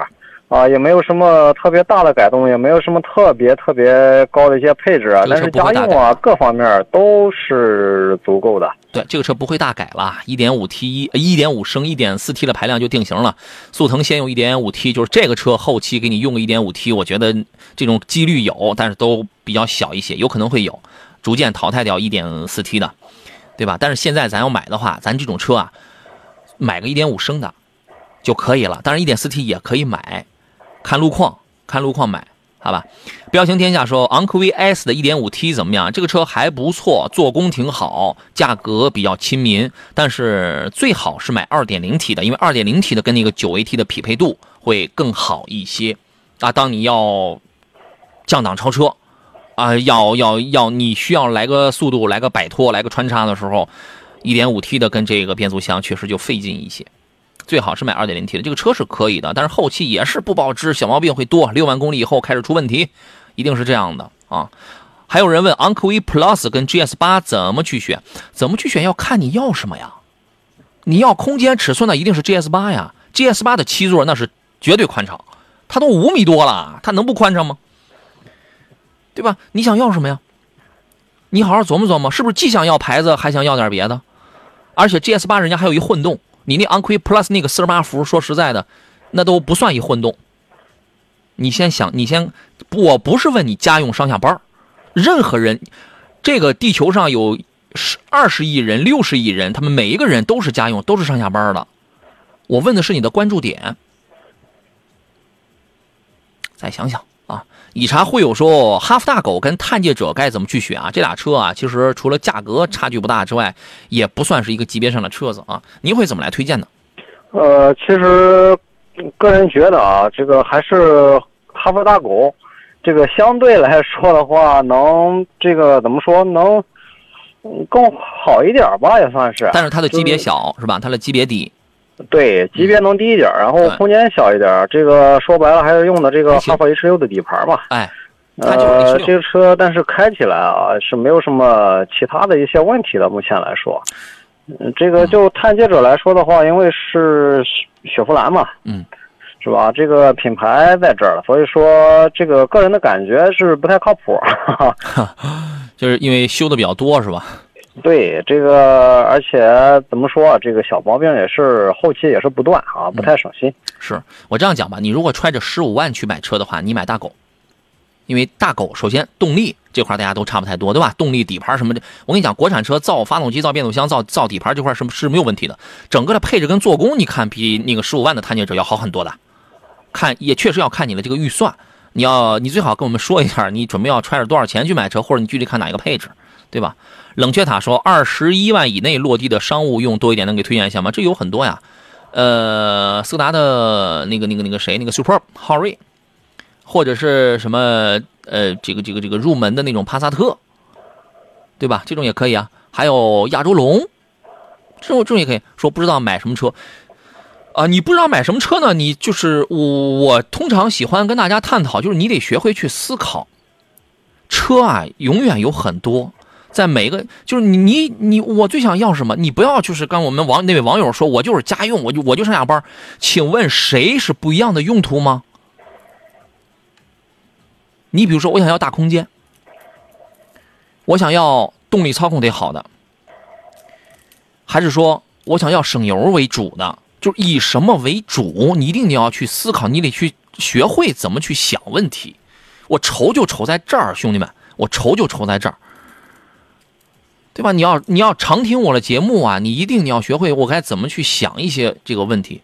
啊，也没有什么特别大的改动，也没有什么特别特别高的一些配置啊，但是家用啊各方面都是足够的。对，这个车不会大改了，一点五 T 一一点五升一点四 T 的排量就定型了。速腾先用一点五 T，就是这个车后期给你用个一点五 T，我觉得这种几率有，但是都比较小一些，有可能会有，逐渐淘汰掉一点四 T 的，对吧？但是现在咱要买的话，咱这种车啊，买个一点五升的就可以了，当然一点四 T 也可以买，看路况，看路况买。好吧，彪行天下说昂科威 S 的 1.5T 怎么样？这个车还不错，做工挺好，价格比较亲民，但是最好是买 2.0T 的，因为 2.0T 的跟那个 9AT 的匹配度会更好一些啊。当你要降档超车啊，要要要，你需要来个速度，来个摆脱，来个穿插的时候，1.5T 的跟这个变速箱确实就费劲一些。最好是买 2.0T 的，这个车是可以的，但是后期也是不保值，小毛病会多，六万公里以后开始出问题，一定是这样的啊。还有人问昂科威 Plus 跟 GS 八怎么去选？怎么去选要看你要什么呀？你要空间尺寸的一定是 GS 八呀，GS 八的七座那是绝对宽敞，它都五米多了，它能不宽敞吗？对吧？你想要什么呀？你好好琢磨琢磨，是不是既想要牌子，还想要点别的？而且 GS 八人家还有一混动。你那昂科 Plus 那个四十八伏，说实在的，那都不算一混动。你先想，你先，我不是问你家用上下班任何人，这个地球上有十二十亿人、六十亿人，他们每一个人都是家用，都是上下班的。我问的是你的关注点。再想想，以茶会友说，哈弗大狗跟探界者该怎么去选啊？这俩车啊，其实除了价格差距不大之外，也不算是一个级别上的车子啊。您会怎么来推荐呢？呃，其实个人觉得啊，这个还是哈弗大狗，这个相对来说的话，能这个怎么说，能嗯更好一点吧，也算是。但是它的级别就是小是吧？它的级别低，对，级别能低一点，然后空间小一点。这个说白了还是用的这个哈弗 H 六的底盘嘛。哎，呃，这个车但是开起来啊是没有什么其他的一些问题的，目前来说。嗯，这个就探界者来说的话，因为是雪佛兰嘛，嗯，是吧？这个品牌在这儿了，所以说这个个人的感觉是不太靠谱。就是因为修的比较多是吧？对这个，而且怎么说，这个小毛病也是后期也是不断啊，不太省心。是我这样讲吧，你如果揣着十五万去买车的话，你买大狗，因为大狗首先动力这块大家都差不太多，对吧？动力、底盘什么的，我跟你讲，国产车造发动机、造变速箱、造造底盘这块是是没有问题的。整个的配置跟做工，你看比那个十五万的探界者要好很多的。看也确实要看你的这个预算，你要你最好跟我们说一下，你准备要揣着多少钱去买车，或者你具体看哪一个配置，对吧？冷却塔说二十一万以内落地的商务用多一点，能给推荐一下吗？这有很多呀，呃，斯达的那个那个那个谁，那个 Super 昊锐，或者是什么呃，这个这个这个入门的那种帕萨特，对吧？这种也可以啊。还有亚洲龙，这种这种也可以说不知道买什么车啊？你不知道买什么车呢？你就是我我通常喜欢跟大家探讨，就是你得学会去思考，车啊永远有很多。在每个就是你你你我最想要什么？你不要就是跟我们网那位网友说，我就是家用，我就我就上下班。请问谁是不一样的用途吗？你比如说，我想要大空间，我想要动力操控得好的，还是说我想要省油为主的？就是以什么为主？你一定你要去思考，你得去学会怎么去想问题。我愁就愁在这儿，兄弟们，我愁就愁在这儿。对吧？你要你要常听我的节目啊，你一定你要学会我该怎么去想一些这个问题。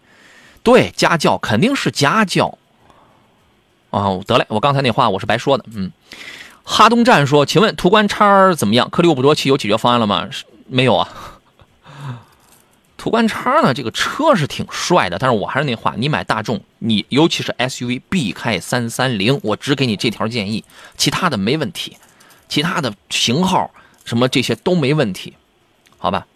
对，家教肯定是家教。啊，得嘞，我刚才那话我是白说的。嗯，哈东站说，请问途观叉怎么样？颗粒物捕捉器有解决方案了吗？没有啊。途观叉呢，这个车是挺帅的，但是我还是那话，你买大众，你尤其是 SUV，避开三三零，我只给你这条建议，其他的没问题，其他的型号。什么这些都没问题，好吧？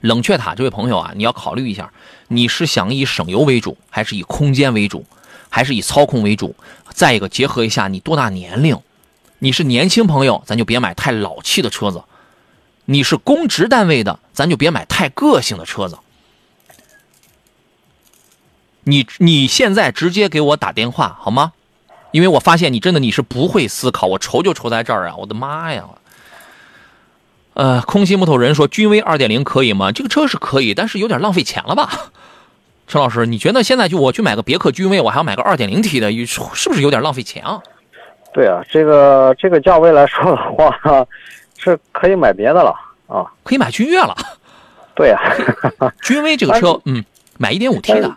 冷却塔这位朋友啊，你要考虑一下，你是想以省油为主，还是以空间为主，还是以操控为主？再一个，结合一下你多大年龄，你是年轻朋友，咱就别买太老气的车子；你是公职单位的，咱就别买太个性的车子。你你现在直接给我打电话好吗？因为我发现你真的你是不会思考，我愁就愁在这儿啊！我的妈呀！呃，空心木头人说，君威二点零可以吗？这个车是可以，但是有点浪费钱了吧？陈老师，你觉得现在就我去买个别克君威，我还要买个二点零 T 的，是不是有点浪费钱啊？对啊，这个这个价位来说的话，是可以买别的了啊，可以买君越了。对呀，君威这个车，嗯，买一点五 T 的。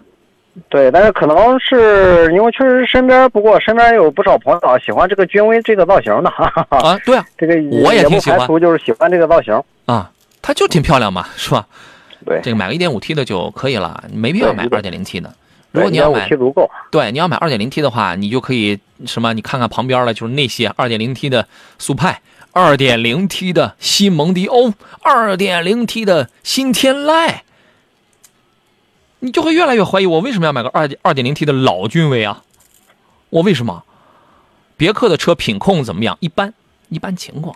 对，但是可能是因为确实身边，不过身边有不少朋友喜欢这个君威这个造型的。啊，对啊，这个我也挺喜欢，就是喜欢这个造型啊，它就挺漂亮嘛，是吧？对，这个买个一点五 T 的就可以了，没必要买二点零 T 的。如果你要买，足够。对，你要买二点零 T 的话，你就可以什么？你看看旁边的，就是那些二点零 T 的速派，二点零 T 的新蒙迪欧，二点零 T 的新天籁。你就会越来越怀疑我为什么要买个二二点零 T 的老君威啊？我为什么？别克的车品控怎么样？一般，一般情况。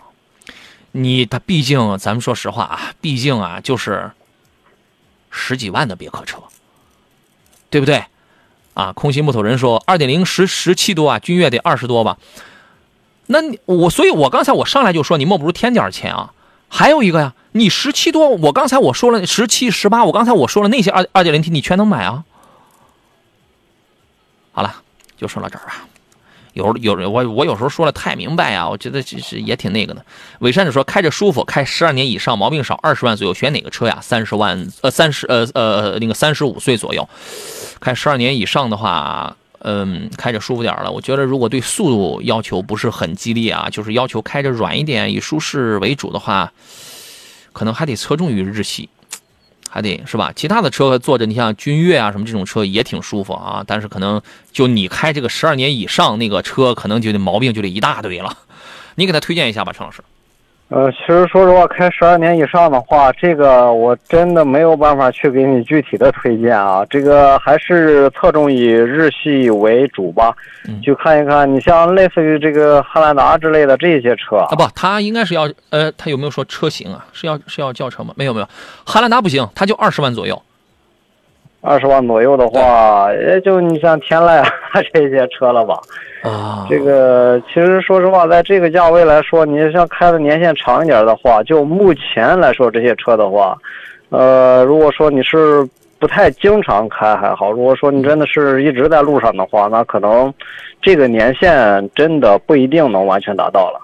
你它毕竟，咱们说实话啊，毕竟啊，就是十几万的别克车，对不对？啊，空心木头人说二点零十十七多啊，君越得二十多吧？那你我，所以我刚才我上来就说，你莫不如添点钱啊？还有一个呀，你十七多，我刚才我说了十七十八，我刚才我说了那些二二点零 T，你全能买啊。好了，就说到这儿吧。有有人我我有时候说了太明白啊，我觉得其实也挺那个的。伪善者说开着舒服，开十二年以上，毛病少，二十万左右，选哪个车呀？三十万呃三十呃呃那个三十五岁左右，开十二年以上的话。嗯，开着舒服点了。我觉得如果对速度要求不是很激烈啊，就是要求开着软一点，以舒适为主的话，可能还得侧重于日系，还得是吧？其他的车坐着，你像君越啊什么这种车也挺舒服啊，但是可能就你开这个十二年以上那个车，可能就得毛病就得一大堆了。你给他推荐一下吧，陈老师。呃，其实说实话，开十二年以上的话，这个我真的没有办法去给你具体的推荐啊。这个还是侧重以日系为主吧，去看一看。你像类似于这个汉兰达之类的这些车啊，不，他应该是要呃，他有没有说车型啊？是要是要轿车吗？没有没有，汉兰达不行，它就二十万左右。二十万左右的话，也就你像天籁啊 这些车了吧。啊，这个其实说实话，在这个价位来说，你像开的年限长一点的话，就目前来说这些车的话，呃，如果说你是不太经常开还好，如果说你真的是一直在路上的话，那可能这个年限真的不一定能完全达到了。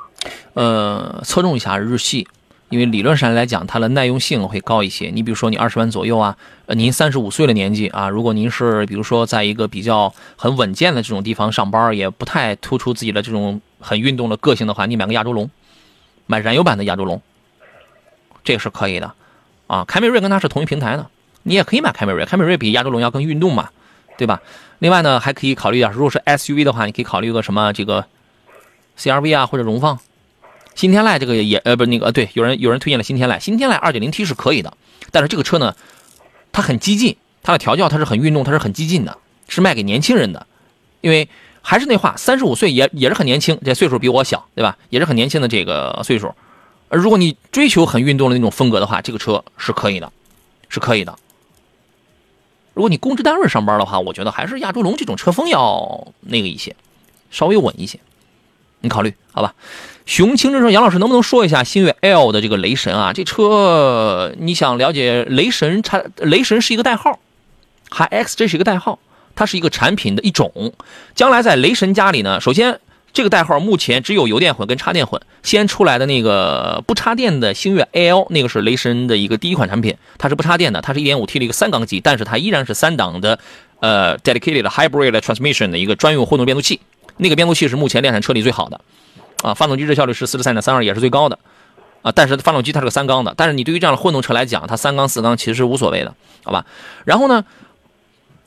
呃，侧重一下日系，因为理论上来讲，它的耐用性会高一些。你比如说，你二十万左右啊，呃，您三十五岁的年纪啊，如果您是比如说在一个比较很稳健的这种地方上班，也不太突出自己的这种很运动的个性的话，你买个亚洲龙，买燃油版的亚洲龙，这个是可以的啊。凯美瑞跟它是同一平台的，你也可以买凯美瑞，凯美瑞比亚洲龙要更运动嘛，对吧？另外呢，还可以考虑一下，如果是 SUV 的话，你可以考虑个什么这个 CRV 啊，或者荣放。新天籁这个也呃不是那个对，有人有人推荐了新天籁，新天籁二点零 T 是可以的，但是这个车呢，它很激进，它的调教它是很运动，它是很激进的，是卖给年轻人的，因为还是那话，三十五岁也也是很年轻，这岁数比我小，对吧？也是很年轻的这个岁数，而如果你追求很运动的那种风格的话，这个车是可以的，是可以的。如果你公职单位上班的话，我觉得还是亚洲龙这种车风要那个一些，稍微稳一些，你考虑好吧？熊青之说：“杨老师能不能说一下星越 L 的这个雷神啊？这车你想了解雷神？它雷神是一个代号，还 X 这是一个代号，它是一个产品的一种。将来在雷神家里呢，首先这个代号目前只有油电混跟插电混。先出来的那个不插电的星越 L，那个是雷神的一个第一款产品，它是不插电的，它是一点五 T 的一个三缸机，但是它依然是三档的呃 dedicated hybrid transmission 的一个专用混动变速器。那个变速器是目前量产车里最好的。”啊，发动机热效率是四十三点三二，也是最高的，啊，但是发动机它是个三缸的，但是你对于这样的混动车来讲，它三缸四缸其实是无所谓的，好吧？然后呢，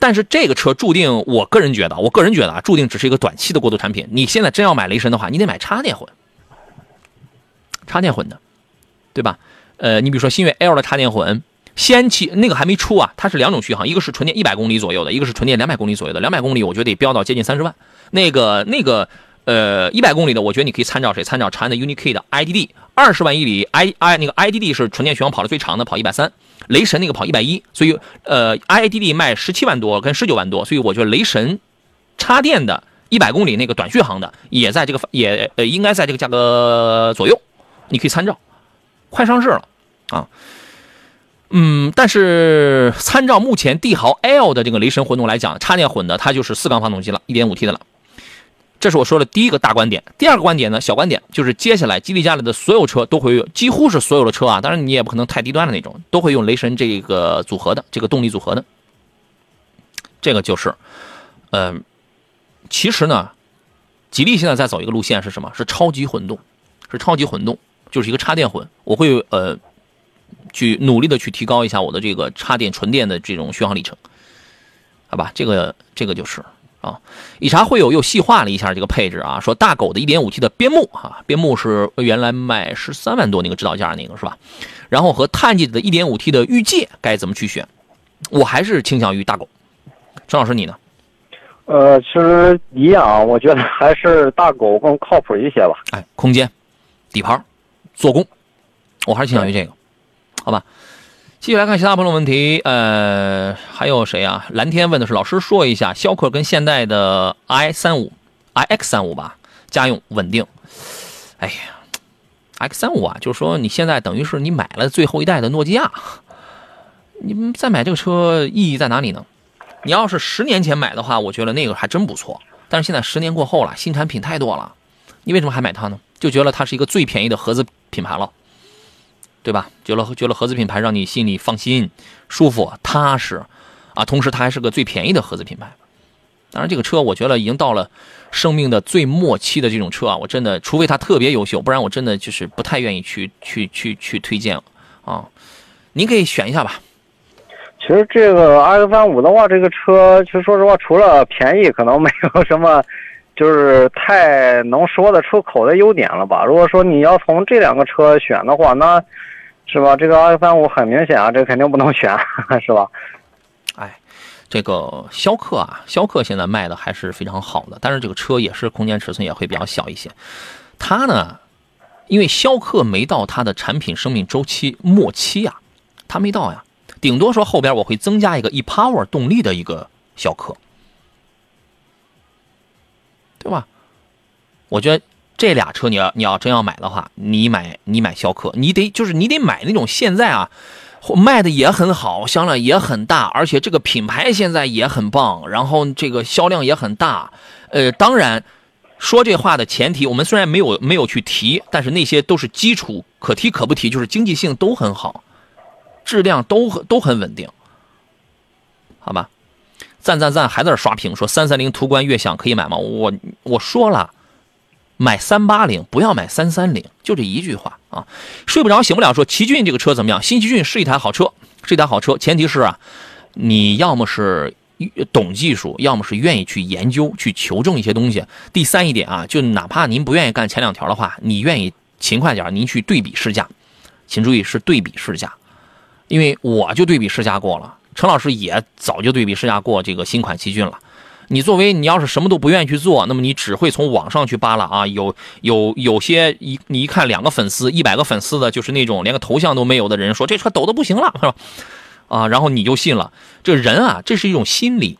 但是这个车注定，我个人觉得，我个人觉得啊，注定只是一个短期的过渡产品。你现在真要买雷神的话，你得买插电混，插电混的，对吧？呃，你比如说新越 L 的插电混，先期那个还没出啊，它是两种续航，一个是纯电一百公里左右的，一个是纯电两百公里左右的，两百公里我觉得得飙到接近三十万，那个那个。呃，一百公里的，我觉得你可以参照谁？参照长安的 UNI-K 的 IDD，二十万一里，I I 那个 IDD 是纯电续航跑的最长的，跑一百三。雷神那个跑一百一，所以呃，IDD 卖十七万多跟十九万多，所以我觉得雷神插电的一百公里那个短续航的也在这个也呃应该在这个价格左右，你可以参照。快上市了啊，嗯，但是参照目前帝豪 L 的这个雷神混动来讲，插电混的它就是四缸发动机了，一点五 T 的了。这是我说的第一个大观点，第二个观点呢，小观点就是接下来吉利家里的所有车都会有，几乎是所有的车啊，当然你也不可能太低端的那种，都会用雷神这个组合的这个动力组合的。这个就是，嗯，其实呢，吉利现在在走一个路线是什么？是超级混动，是超级混动，就是一个插电混。我会呃，去努力的去提高一下我的这个插电纯电的这种续航里程，好吧？这个这个就是。啊，以茶会友又细化了一下这个配置啊，说大狗的 1.5T 的边牧啊，边牧是原来卖十三万多那个指导价那个是吧？然后和探界的 1.5T 的御界该怎么去选？我还是倾向于大狗。陈老师你呢？呃，其实一样，我觉得还是大狗更靠谱一些吧。哎，空间、底盘、做工，我还是倾向于这个，好吧？继续来看其他朋友问题，呃，还有谁啊？蓝天问的是老师说一下，逍客跟现代的 i 三五，i x 三五吧，家用稳定。哎呀，x 三五啊，就是说你现在等于是你买了最后一代的诺基亚，你再买这个车意义在哪里呢？你要是十年前买的话，我觉得那个还真不错。但是现在十年过后了，新产品太多了，你为什么还买它呢？就觉得它是一个最便宜的合资品牌了。对吧？觉得觉得合资品牌让你心里放心、舒服、踏实，啊，同时它还是个最便宜的合资品牌。当然，这个车我觉得已经到了生命的最末期的这种车啊，我真的除非它特别优秀，不然我真的就是不太愿意去去去去推荐啊。您可以选一下吧。其实这个 X 三五的话，这个车其实说实话，除了便宜，可能没有什么。就是太能说得出口的优点了吧？如果说你要从这两个车选的话，那是吧？这个 X 三五很明显啊，这肯定不能选，是吧？哎，这个逍客啊，逍客现在卖的还是非常好的，但是这个车也是空间尺寸也会比较小一些。它呢，因为逍客没到它的产品生命周期末期呀，它没到呀。顶多说后边我会增加一个 e-power 动力的一个逍客，对吧？我觉得这俩车你要你要真要买的话，你买你买逍客，你得就是你得买那种现在啊卖的也很好，销量也很大，而且这个品牌现在也很棒，然后这个销量也很大。呃，当然说这话的前提，我们虽然没有没有去提，但是那些都是基础，可提可不提，就是经济性都很好，质量都都很稳定，好吧？赞赞赞，还在这刷屏说三三零途观悦享可以买吗？我我说了。买三八零，不要买三三零，就这一句话啊！睡不着，醒不了。说奇骏这个车怎么样？新奇骏是一台好车，是一台好车。前提是啊，你要么是懂技术，要么是愿意去研究、去求证一些东西。第三一点啊，就哪怕您不愿意干前两条的话，你愿意勤快点，您去对比试驾。请注意是对比试驾，因为我就对比试驾过了，陈老师也早就对比试驾过这个新款奇骏了。你作为你要是什么都不愿意去做，那么你只会从网上去扒拉啊，有有有些一你一看两个粉丝一百个粉丝的，就是那种连个头像都没有的人说这车抖的不行了是吧？啊，然后你就信了。这人啊，这是一种心理。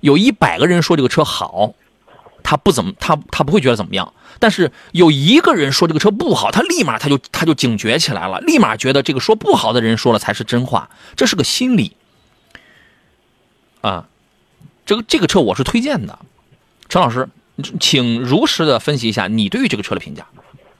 有一百个人说这个车好，他不怎么他他不会觉得怎么样，但是有一个人说这个车不好，他立马他就他就警觉起来了，立马觉得这个说不好的人说了才是真话，这是个心理啊。这个这个车我是推荐的，陈老师，请如实的分析一下你对于这个车的评价。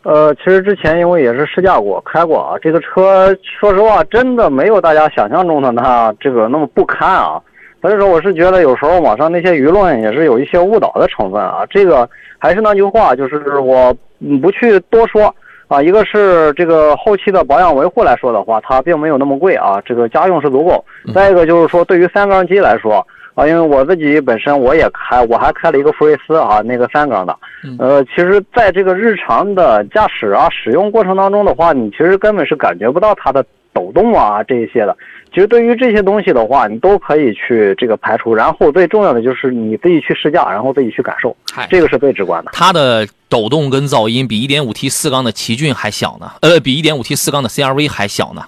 呃，其实之前因为也是试驾过、开过啊，这个车说实话真的没有大家想象中的那这个那么不堪啊。所以说，我是觉得有时候网上那些舆论也是有一些误导的成分啊。这个还是那句话，就是我不去多说啊。一个是这个后期的保养维护来说的话，它并没有那么贵啊，这个家用是足够。再一个就是说，对于三缸机来说。啊，因为我自己本身我也开，我还开了一个福睿斯啊，那个三缸的。呃，其实在这个日常的驾驶啊、使用过程当中的话，你其实根本是感觉不到它的抖动啊这一些的。其实对于这些东西的话，你都可以去这个排除。然后最重要的就是你自己去试驾，然后自己去感受，这个是最直观的。它的抖动跟噪音比 1.5T 四缸的奇骏还小呢，呃，比 1.5T 四缸的 CRV 还小呢。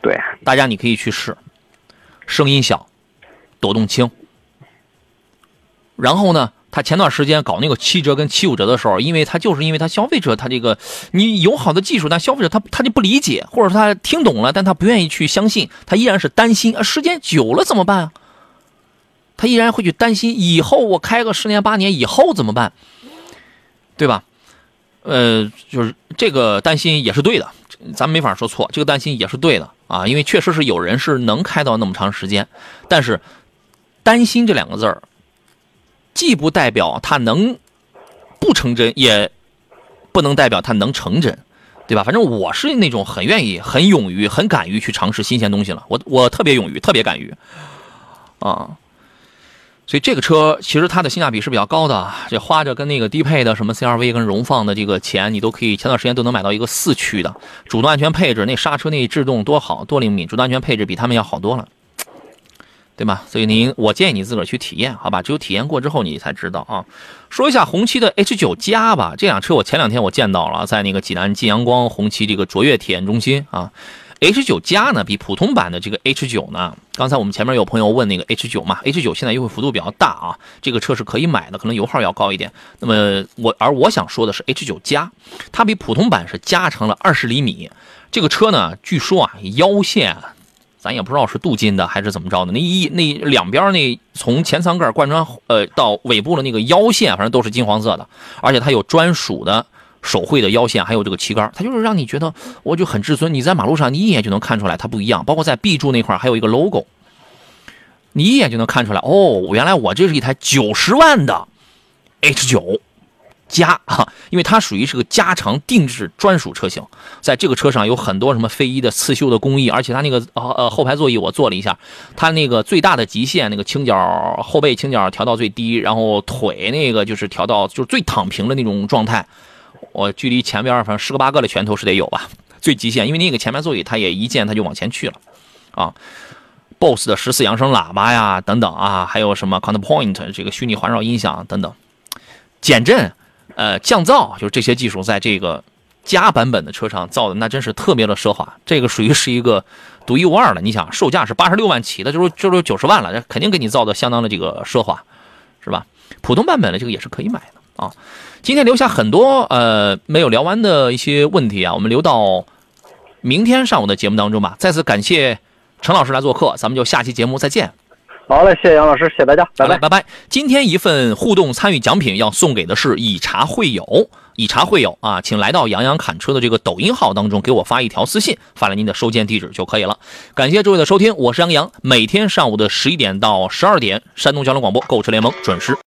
对，大家你可以去试，声音小。抖动轻，然后呢？他前段时间搞那个七折跟七五折的时候，因为他就是因为他消费者他这个你有好的技术，但消费者他他就不理解，或者说他听懂了，但他不愿意去相信，他依然是担心啊，时间久了怎么办啊？他依然会去担心以后我开个十年八年以后怎么办，对吧？呃，就是这个担心也是对的，咱没法说错，这个担心也是对的啊，因为确实是有人是能开到那么长时间，但是。担心这两个字儿，既不代表它能不成真，也不能代表它能成真，对吧？反正我是那种很愿意、很勇于、很敢于去尝试新鲜东西了。我我特别勇于，特别敢于啊。所以这个车其实它的性价比是比较高的，这花着跟那个低配的什么 CRV 跟荣放的这个钱，你都可以前段时间都能买到一个四驱的，主动安全配置，那刹车那制动多好多灵敏，主动安全配置比他们要好多了。对吧？所以您，我建议你自个儿去体验，好吧？只有体验过之后，你才知道啊。说一下红旗的 H 九加吧，这辆车我前两天我见到了，在那个济南金阳光红旗这个卓越体验中心啊。H 九加呢，比普通版的这个 H 九呢，刚才我们前面有朋友问那个 H 九嘛，H 九现在优惠幅度比较大啊，这个车是可以买的，可能油耗要高一点。那么我而我想说的是 H 九加，它比普通版是加长了二十厘米，这个车呢，据说啊腰线。咱也不知道是镀金的还是怎么着的，那一那两边那从前舱盖贯穿呃到尾部的那个腰线，反正都是金黄色的，而且它有专属的手绘的腰线，还有这个旗杆，它就是让你觉得我就很至尊。你在马路上你一眼就能看出来它不一样，包括在 B 柱那块还有一个 logo，你一眼就能看出来哦，原来我这是一台九十万的 H 九。加哈，因为它属于是个加长定制专属车型，在这个车上有很多什么飞翼的刺绣的工艺，而且它那个呃呃后排座椅我坐了一下，它那个最大的极限那个倾角后背倾角调到最低，然后腿那个就是调到就是最躺平的那种状态，我距离前边反正十个八个的拳头是得有吧，最极限，因为那个前排座椅它也一键它就往前去了，啊，BOSS 的十四扬声喇叭呀等等啊，还有什么 Counterpoint 这个虚拟环绕音响等等，减震。呃，降噪就是这些技术，在这个加版本的车上造的，那真是特别的奢华。这个属于是一个独一无二的。你想，售价是八十六万起的，就是就是九十万了，肯定给你造的相当的这个奢华，是吧？普通版本的这个也是可以买的啊。今天留下很多呃没有聊完的一些问题啊，我们留到明天上午的节目当中吧。再次感谢陈老师来做客，咱们就下期节目再见。好嘞，谢谢杨老师，谢谢大家，拜拜拜拜。今天一份互动参与奖品要送给的是以茶会友，以茶会友啊，请来到杨洋侃车的这个抖音号当中，给我发一条私信，发来您的收件地址就可以了。感谢诸位的收听，我是杨洋，每天上午的十一点到十二点，山东交通广播购车联盟准时。